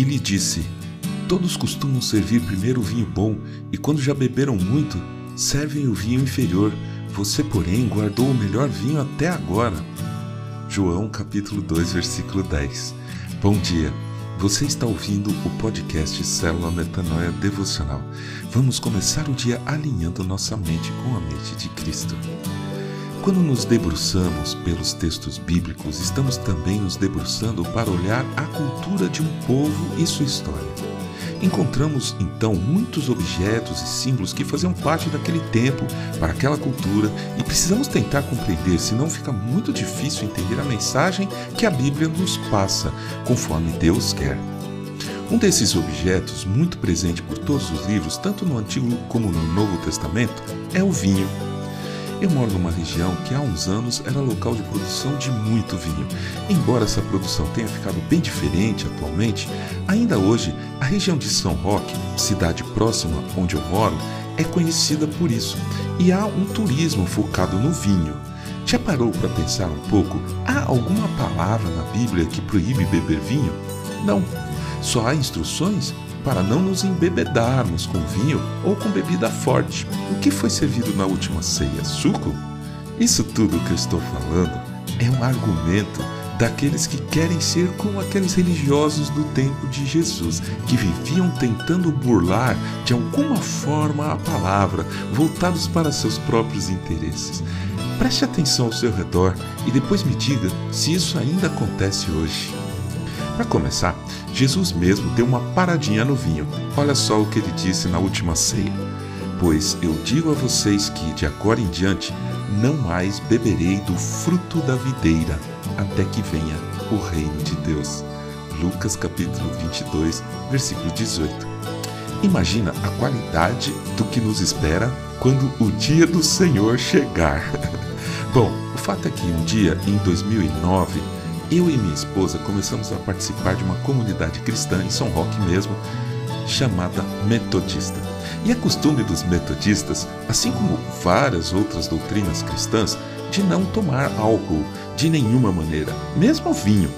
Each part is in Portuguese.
e lhe disse: Todos costumam servir primeiro o vinho bom, e quando já beberam muito, servem o vinho inferior. Você, porém, guardou o melhor vinho até agora. João capítulo 2, versículo 10. Bom dia. Você está ouvindo o podcast Célula Metanoia Devocional. Vamos começar o dia alinhando nossa mente com a mente de Cristo. Quando nos debruçamos pelos textos bíblicos, estamos também nos debruçando para olhar a cultura de um povo e sua história. Encontramos então muitos objetos e símbolos que faziam parte daquele tempo, para aquela cultura, e precisamos tentar compreender, senão fica muito difícil entender a mensagem que a Bíblia nos passa, conforme Deus quer. Um desses objetos, muito presente por todos os livros, tanto no Antigo como no Novo Testamento, é o vinho. Eu moro numa região que há uns anos era local de produção de muito vinho. Embora essa produção tenha ficado bem diferente atualmente, ainda hoje a região de São Roque, cidade próxima onde eu moro, é conhecida por isso. E há um turismo focado no vinho. Já parou para pensar um pouco? Há alguma palavra na Bíblia que proíbe beber vinho? Não. Só há instruções para não nos embebedarmos com vinho ou com bebida forte. O que foi servido na última ceia? Suco? Isso tudo que eu estou falando é um argumento daqueles que querem ser como aqueles religiosos do tempo de Jesus, que viviam tentando burlar de alguma forma a palavra, voltados para seus próprios interesses. Preste atenção ao seu redor e depois me diga se isso ainda acontece hoje. Para começar, Jesus mesmo deu uma paradinha no vinho. Olha só o que ele disse na última ceia. Pois eu digo a vocês que de agora em diante não mais beberei do fruto da videira até que venha o reino de Deus. Lucas capítulo 22, versículo 18. Imagina a qualidade do que nos espera quando o dia do Senhor chegar. Bom, o fato é que um dia em 2009 eu e minha esposa começamos a participar de uma comunidade cristã em São Roque mesmo, chamada Metodista. E é costume dos metodistas, assim como várias outras doutrinas cristãs, de não tomar álcool de nenhuma maneira, mesmo vinho.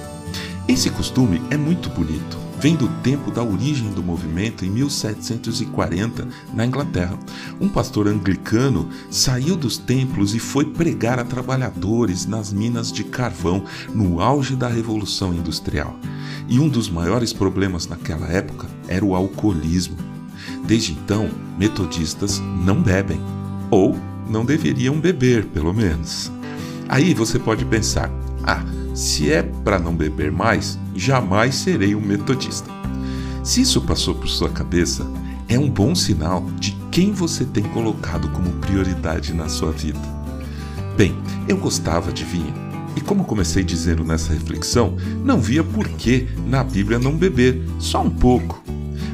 Esse costume é muito bonito vem do tempo da origem do movimento em 1740 na Inglaterra. Um pastor anglicano saiu dos templos e foi pregar a trabalhadores nas minas de carvão no auge da Revolução Industrial. E um dos maiores problemas naquela época era o alcoolismo. Desde então, metodistas não bebem, ou não deveriam beber, pelo menos. Aí você pode pensar: ah, se é para não beber mais, jamais serei um metodista. Se isso passou por sua cabeça, é um bom sinal de quem você tem colocado como prioridade na sua vida. Bem, eu gostava de vinho, e como comecei dizendo nessa reflexão, não via por que na Bíblia não beber, só um pouco.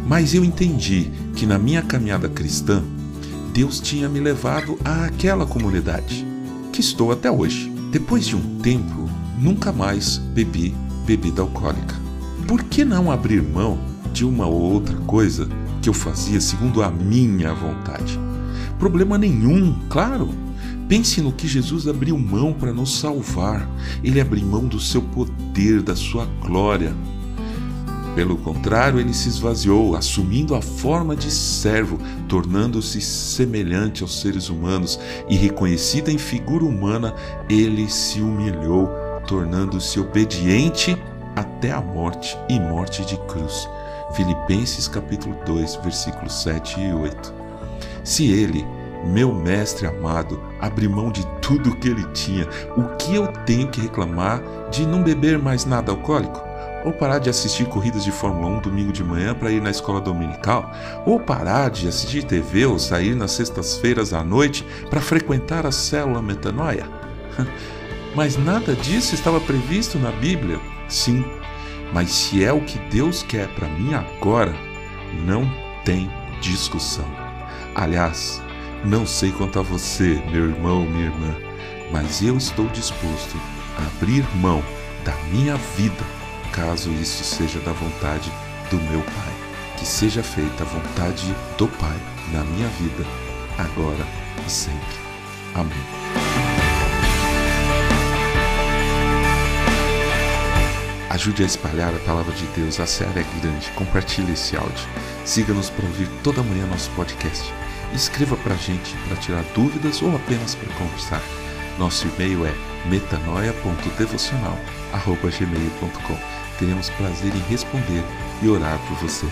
Mas eu entendi que na minha caminhada cristã, Deus tinha me levado àquela comunidade, que estou até hoje. Depois de um tempo, nunca mais bebi bebida alcoólica. Por que não abrir mão de uma ou outra coisa que eu fazia segundo a minha vontade? Problema nenhum, claro. Pense no que Jesus abriu mão para nos salvar. Ele abriu mão do seu poder, da sua glória. Pelo contrário, ele se esvaziou, assumindo a forma de servo, tornando-se semelhante aos seres humanos e reconhecido em figura humana, ele se humilhou tornando-se obediente até a morte e morte de cruz. Filipenses capítulo 2, versículos 7 e 8. Se ele, meu mestre amado, abrir mão de tudo o que ele tinha, o que eu tenho que reclamar de não beber mais nada alcoólico? Ou parar de assistir corridas de Fórmula 1 domingo de manhã para ir na escola dominical? Ou parar de assistir TV ou sair nas sextas-feiras à noite para frequentar a célula metanoia? Mas nada disso estava previsto na Bíblia? Sim, mas se é o que Deus quer para mim agora, não tem discussão. Aliás, não sei quanto a você, meu irmão, minha irmã, mas eu estou disposto a abrir mão da minha vida, caso isso seja da vontade do meu Pai. Que seja feita a vontade do Pai na minha vida, agora e sempre. Amém. Ajude a espalhar a palavra de Deus, a série é grande. Compartilhe esse áudio. Siga-nos para ouvir toda manhã nosso podcast. Escreva para a gente para tirar dúvidas ou apenas para conversar. Nosso e-mail é metanoia.devocional.gmail.com Teremos prazer em responder e orar por você.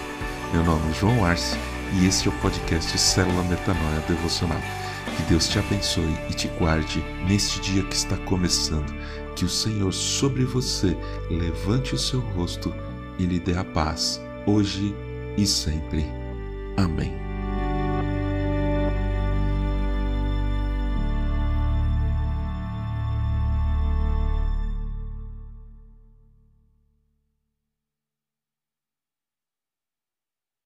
Meu nome é João Arce e este é o podcast Célula Metanoia Devocional. Que Deus te abençoe e te guarde neste dia que está começando. Que o Senhor sobre você levante o seu rosto e lhe dê a paz, hoje e sempre. Amém.